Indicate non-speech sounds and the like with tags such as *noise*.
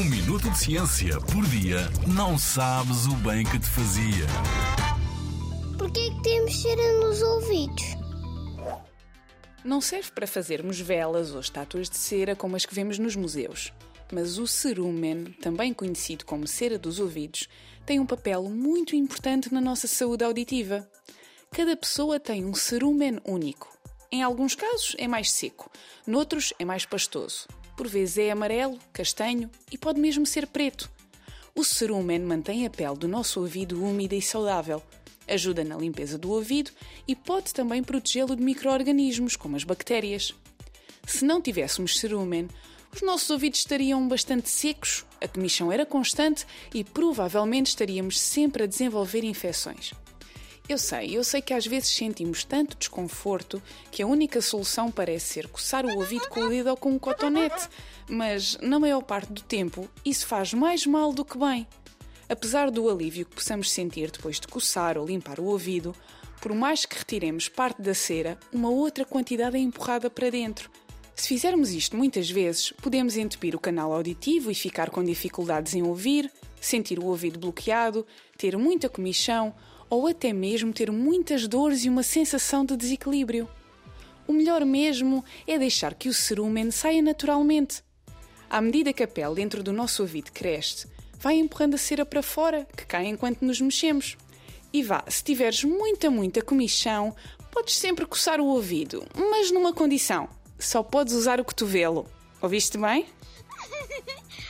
Um minuto de ciência por dia não sabes o bem que te fazia. Porquê que temos cera nos ouvidos? Não serve para fazermos velas ou estátuas de cera como as que vemos nos museus. Mas o cerumen, também conhecido como cera dos ouvidos, tem um papel muito importante na nossa saúde auditiva. Cada pessoa tem um cerumen único. Em alguns casos é mais seco, noutros é mais pastoso. Por vezes é amarelo, castanho e pode mesmo ser preto. O cerumen mantém a pele do nosso ouvido úmida e saudável, ajuda na limpeza do ouvido e pode também protegê-lo de micro-organismos, como as bactérias. Se não tivéssemos cerumen, os nossos ouvidos estariam bastante secos, a comichão era constante e provavelmente estaríamos sempre a desenvolver infecções. Eu sei, eu sei que às vezes sentimos tanto desconforto que a única solução parece ser coçar o ouvido com o dedo ou com um cotonete, mas na maior parte do tempo isso faz mais mal do que bem. Apesar do alívio que possamos sentir depois de coçar ou limpar o ouvido, por mais que retiremos parte da cera, uma outra quantidade é empurrada para dentro. Se fizermos isto muitas vezes, podemos entupir o canal auditivo e ficar com dificuldades em ouvir, sentir o ouvido bloqueado, ter muita comichão ou até mesmo ter muitas dores e uma sensação de desequilíbrio. O melhor mesmo é deixar que o cerumen saia naturalmente. À medida que a pele dentro do nosso ouvido cresce, vai empurrando a cera para fora, que cai enquanto nos mexemos. E vá, se tiveres muita, muita comichão, podes sempre coçar o ouvido, mas numa condição: só podes usar o cotovelo. Ouviste bem? *laughs*